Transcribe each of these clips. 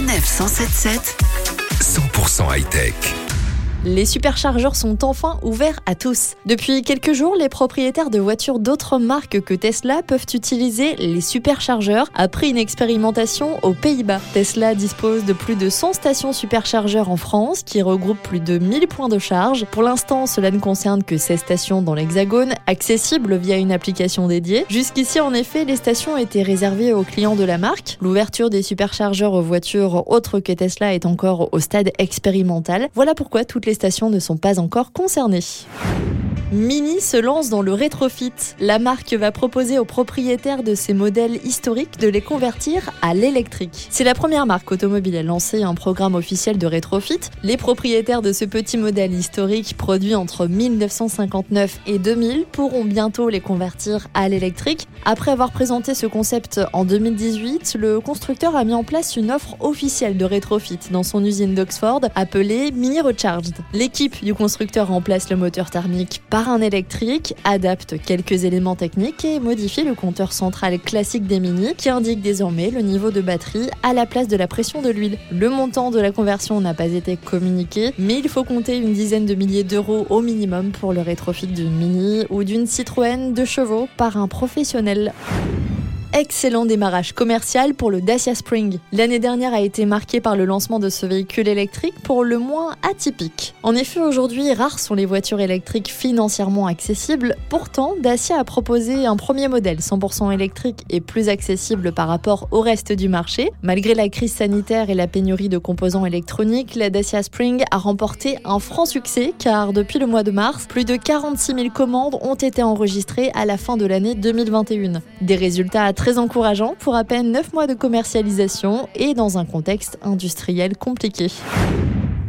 Sanef 177 100% high-tech. Les superchargeurs sont enfin ouverts à tous. Depuis quelques jours, les propriétaires de voitures d'autres marques que Tesla peuvent utiliser les superchargeurs après une expérimentation aux Pays-Bas. Tesla dispose de plus de 100 stations superchargeurs en France qui regroupent plus de 1000 points de charge. Pour l'instant, cela ne concerne que 16 stations dans l'Hexagone, accessibles via une application dédiée. Jusqu'ici, en effet, les stations étaient réservées aux clients de la marque. L'ouverture des superchargeurs aux voitures autres que Tesla est encore au stade expérimental. Voilà pourquoi toutes les les stations ne sont pas encore concernées. Mini se lance dans le rétrofit. La marque va proposer aux propriétaires de ces modèles historiques de les convertir à l'électrique. C'est la première marque automobile à lancer un programme officiel de rétrofit. Les propriétaires de ce petit modèle historique produit entre 1959 et 2000 pourront bientôt les convertir à l'électrique. Après avoir présenté ce concept en 2018, le constructeur a mis en place une offre officielle de rétrofit dans son usine d'Oxford appelée Mini Recharged. L'équipe du constructeur remplace le moteur thermique par un électrique, adapte quelques éléments techniques et modifie le compteur central classique des Mini qui indique désormais le niveau de batterie à la place de la pression de l'huile. Le montant de la conversion n'a pas été communiqué, mais il faut compter une dizaine de milliers d'euros au minimum pour le rétrofit d'une Mini ou d'une Citroën de chevaux par un professionnel. Excellent démarrage commercial pour le Dacia Spring. L'année dernière a été marquée par le lancement de ce véhicule électrique pour le moins atypique. En effet, aujourd'hui, rares sont les voitures électriques financièrement accessibles. Pourtant, Dacia a proposé un premier modèle 100% électrique et plus accessible par rapport au reste du marché. Malgré la crise sanitaire et la pénurie de composants électroniques, la Dacia Spring a remporté un franc succès car depuis le mois de mars, plus de 46 000 commandes ont été enregistrées à la fin de l'année 2021. Des résultats très encourageant pour à peine 9 mois de commercialisation et dans un contexte industriel compliqué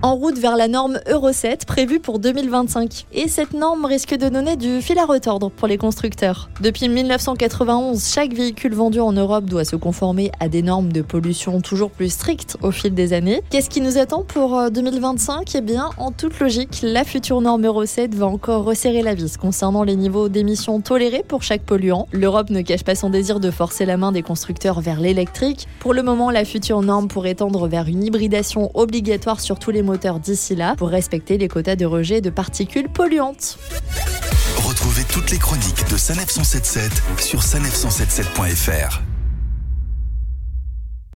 en route vers la norme Euro 7 prévue pour 2025. Et cette norme risque de donner du fil à retordre pour les constructeurs. Depuis 1991, chaque véhicule vendu en Europe doit se conformer à des normes de pollution toujours plus strictes au fil des années. Qu'est-ce qui nous attend pour 2025 euh, Eh bien, en toute logique, la future norme Euro 7 va encore resserrer la vis concernant les niveaux d'émissions tolérés pour chaque polluant. L'Europe ne cache pas son désir de forcer la main des constructeurs vers l'électrique. Pour le moment, la future norme pourrait tendre vers une hybridation obligatoire sur tous les d'ici là pour respecter les quotas de rejet de particules polluantes. Retrouvez toutes les chroniques de Sanef 177 sur sanef177.fr.